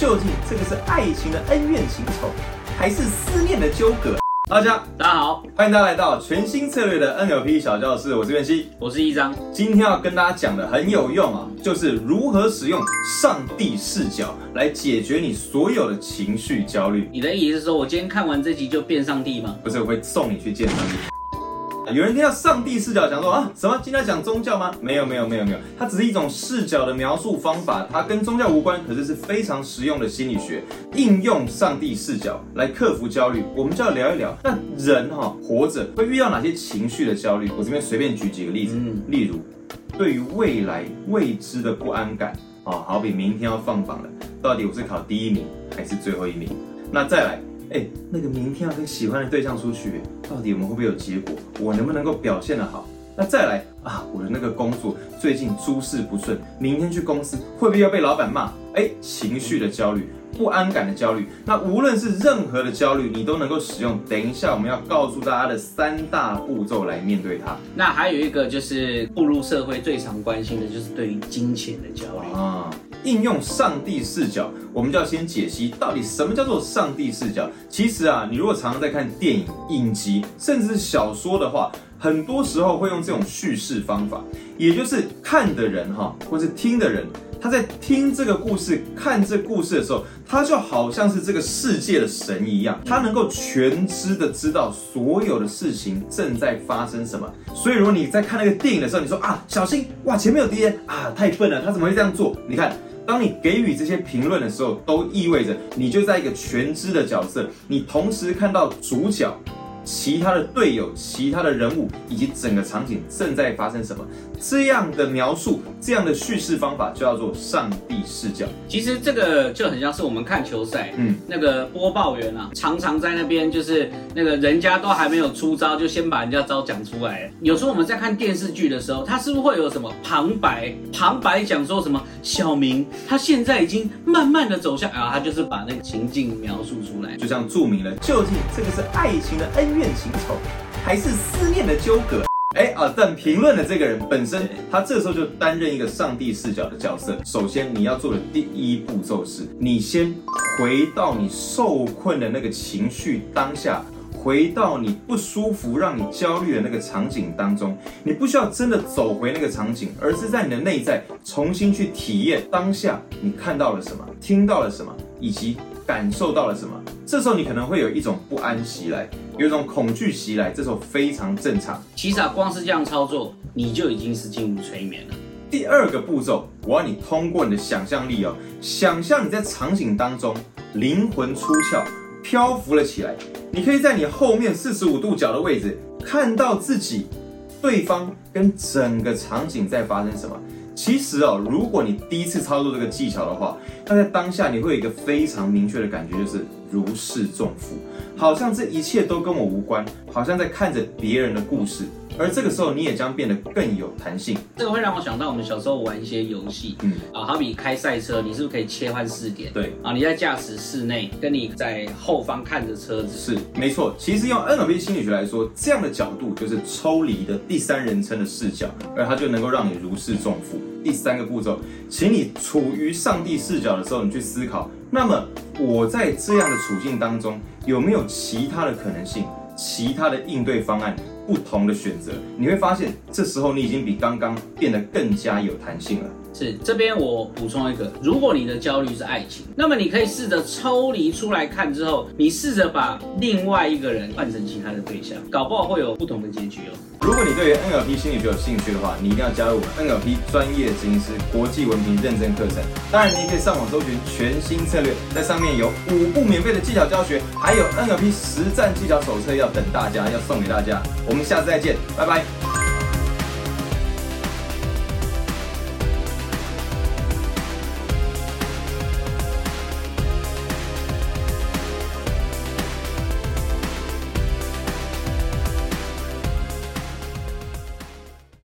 究竟这个是爱情的恩怨情仇，还是思念的纠葛？大家大家好，欢迎大家来到全新策略的 NLP 小教室，我是袁熙。我是一张。今天要跟大家讲的很有用啊，就是如何使用上帝视角来解决你所有的情绪焦虑。你的意思是说我今天看完这集就变上帝吗？不是，我会送你去见上帝。有人听到上帝视角讲说啊，什么？今天讲宗教吗？没有，没有，没有，没有，它只是一种视角的描述方法，它跟宗教无关，可是是非常实用的心理学。应用上帝视角来克服焦虑，我们就要聊一聊，那人哈活着会遇到哪些情绪的焦虑？我这边随便举几个例子，例如对于未来未知的不安感啊，好比明天要放榜了，到底我是考第一名还是最后一名？那再来。哎，那个明天要跟喜欢的对象出去，到底我们会不会有结果？我能不能够表现得好？那再来啊，我的那个工作最近诸事不顺，明天去公司会不会要被老板骂？哎，情绪的焦虑、不安感的焦虑，那无论是任何的焦虑，你都能够使用。等一下我们要告诉大家的三大步骤来面对它。那还有一个就是步入社会最常关心的就是对于金钱的焦虑啊。应用上帝视角，我们就要先解析到底什么叫做上帝视角。其实啊，你如果常常在看电影、影集，甚至是小说的话，很多时候会用这种叙事方法，也就是看的人哈，或是听的人，他在听这个故事、看这故事的时候，他就好像是这个世界的神一样，他能够全知的知道所有的事情正在发生什么。所以，如果你在看那个电影的时候，你说啊，小心哇，前面有敌人啊，太笨了，他怎么会这样做？你看。当你给予这些评论的时候，都意味着你就在一个全知的角色，你同时看到主角。其他的队友、其他的人物以及整个场景正在发生什么，这样的描述、这样的叙事方法就叫做上帝视角。其实这个就很像是我们看球赛，嗯，那个播报员啊，常常在那边就是那个人家都还没有出招，就先把人家招讲出来。有时候我们在看电视剧的时候，他是不是会有什么旁白？旁白讲说什么？小明他现在已经慢慢的走向啊，他就是把那个情境描述出来，就像注明了，究竟这个是爱情的恩。怨恋情仇，还是思念的纠葛？哎啊！但评论的这个人本身，他这时候就担任一个上帝视角的角色。首先，你要做的第一步骤是，你先回到你受困的那个情绪当下，回到你不舒服、让你焦虑的那个场景当中。你不需要真的走回那个场景，而是在你的内在重新去体验当下你看到了什么，听到了什么，以及感受到了什么。这时候你可能会有一种不安袭来。有一种恐惧袭来，这时候非常正常。其实啊，光是这样操作，你就已经是进入催眠了。第二个步骤，我要你通过你的想象力哦，想象你在场景当中灵魂出窍，漂浮了起来。你可以在你后面四十五度角的位置看到自己、对方跟整个场景在发生什么。其实哦，如果你第一次操作这个技巧的话，那在当下你会有一个非常明确的感觉，就是如释重负。好像这一切都跟我无关，好像在看着别人的故事。而这个时候，你也将变得更有弹性。这个会让我想到我们小时候玩一些游戏，嗯啊，好比开赛车，你是不是可以切换视点？对啊，你在驾驶室内，跟你在后方看着车子。是，没错。其实用 NLP 心理学来说，这样的角度就是抽离的第三人称的视角，而它就能够让你如释重负。第三个步骤，请你处于上帝视角的时候，你去思考，那么我在这样的处境当中，有没有其他的可能性，其他的应对方案？不同的选择，你会发现，这时候你已经比刚刚变得更加有弹性了。是这边我补充一个，如果你的焦虑是爱情，那么你可以试着抽离出来看之后，你试着把另外一个人换成其他的对象，搞不好会有不同的结局哦。如果你对于 NLP 心理学有兴趣的话，你一定要加入我们 NLP 专业执行师国际文凭认证课程。当然，你也可以上网搜寻全新策略，在上面有五部免费的技巧教学，还有 NLP 实战技巧手册要等大家，要送给大家。我下次再见，拜拜。